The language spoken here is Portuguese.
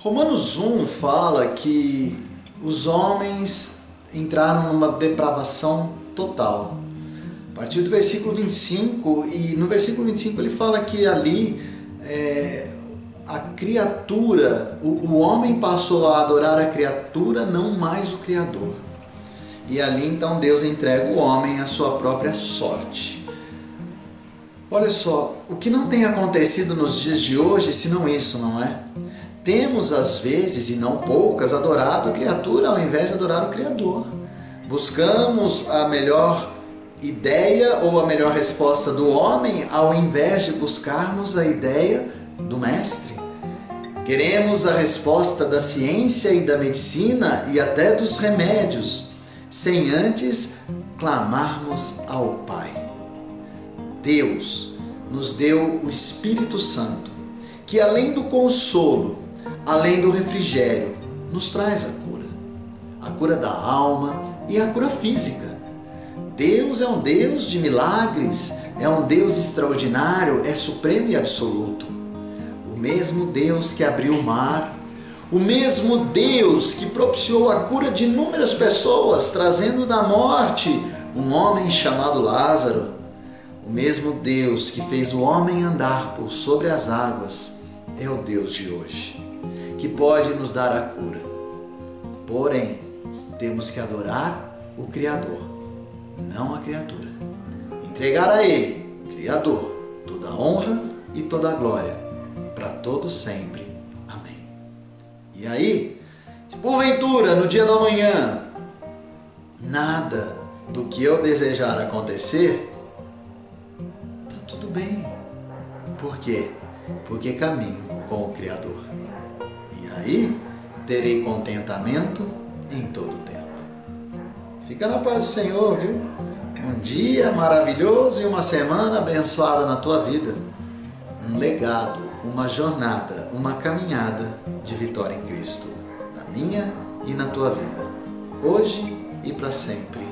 Romanos 1 fala que os homens entraram numa depravação total. A partir do versículo 25, e no versículo 25 ele fala que ali é, a criatura, o, o homem passou a adorar a criatura, não mais o Criador. E ali então Deus entrega o homem à sua própria sorte. Olha só, o que não tem acontecido nos dias de hoje, senão isso, não é? Temos às vezes, e não poucas, adorado a criatura ao invés de adorar o Criador. Buscamos a melhor ideia ou a melhor resposta do homem ao invés de buscarmos a ideia do Mestre. Queremos a resposta da ciência e da medicina e até dos remédios, sem antes clamarmos ao Pai. Deus nos deu o Espírito Santo, que além do consolo, além do refrigério, nos traz a cura. A cura da alma e a cura física. Deus é um Deus de milagres, é um Deus extraordinário, é supremo e absoluto o mesmo Deus que abriu o mar, o mesmo Deus que propiciou a cura de inúmeras pessoas, trazendo da morte um homem chamado Lázaro, o mesmo Deus que fez o homem andar por sobre as águas, é o Deus de hoje, que pode nos dar a cura. Porém, temos que adorar o Criador, não a criatura. Entregar a Ele, Criador, toda a honra e toda a glória para todo sempre. Amém. E aí, se porventura no dia da manhã nada do que eu desejar acontecer, Por quê? Porque caminho com o Criador. E aí terei contentamento em todo tempo. Fica na paz do Senhor, viu? Um dia maravilhoso e uma semana abençoada na tua vida. Um legado uma jornada, uma caminhada de vitória em Cristo, na minha e na tua vida, hoje e para sempre.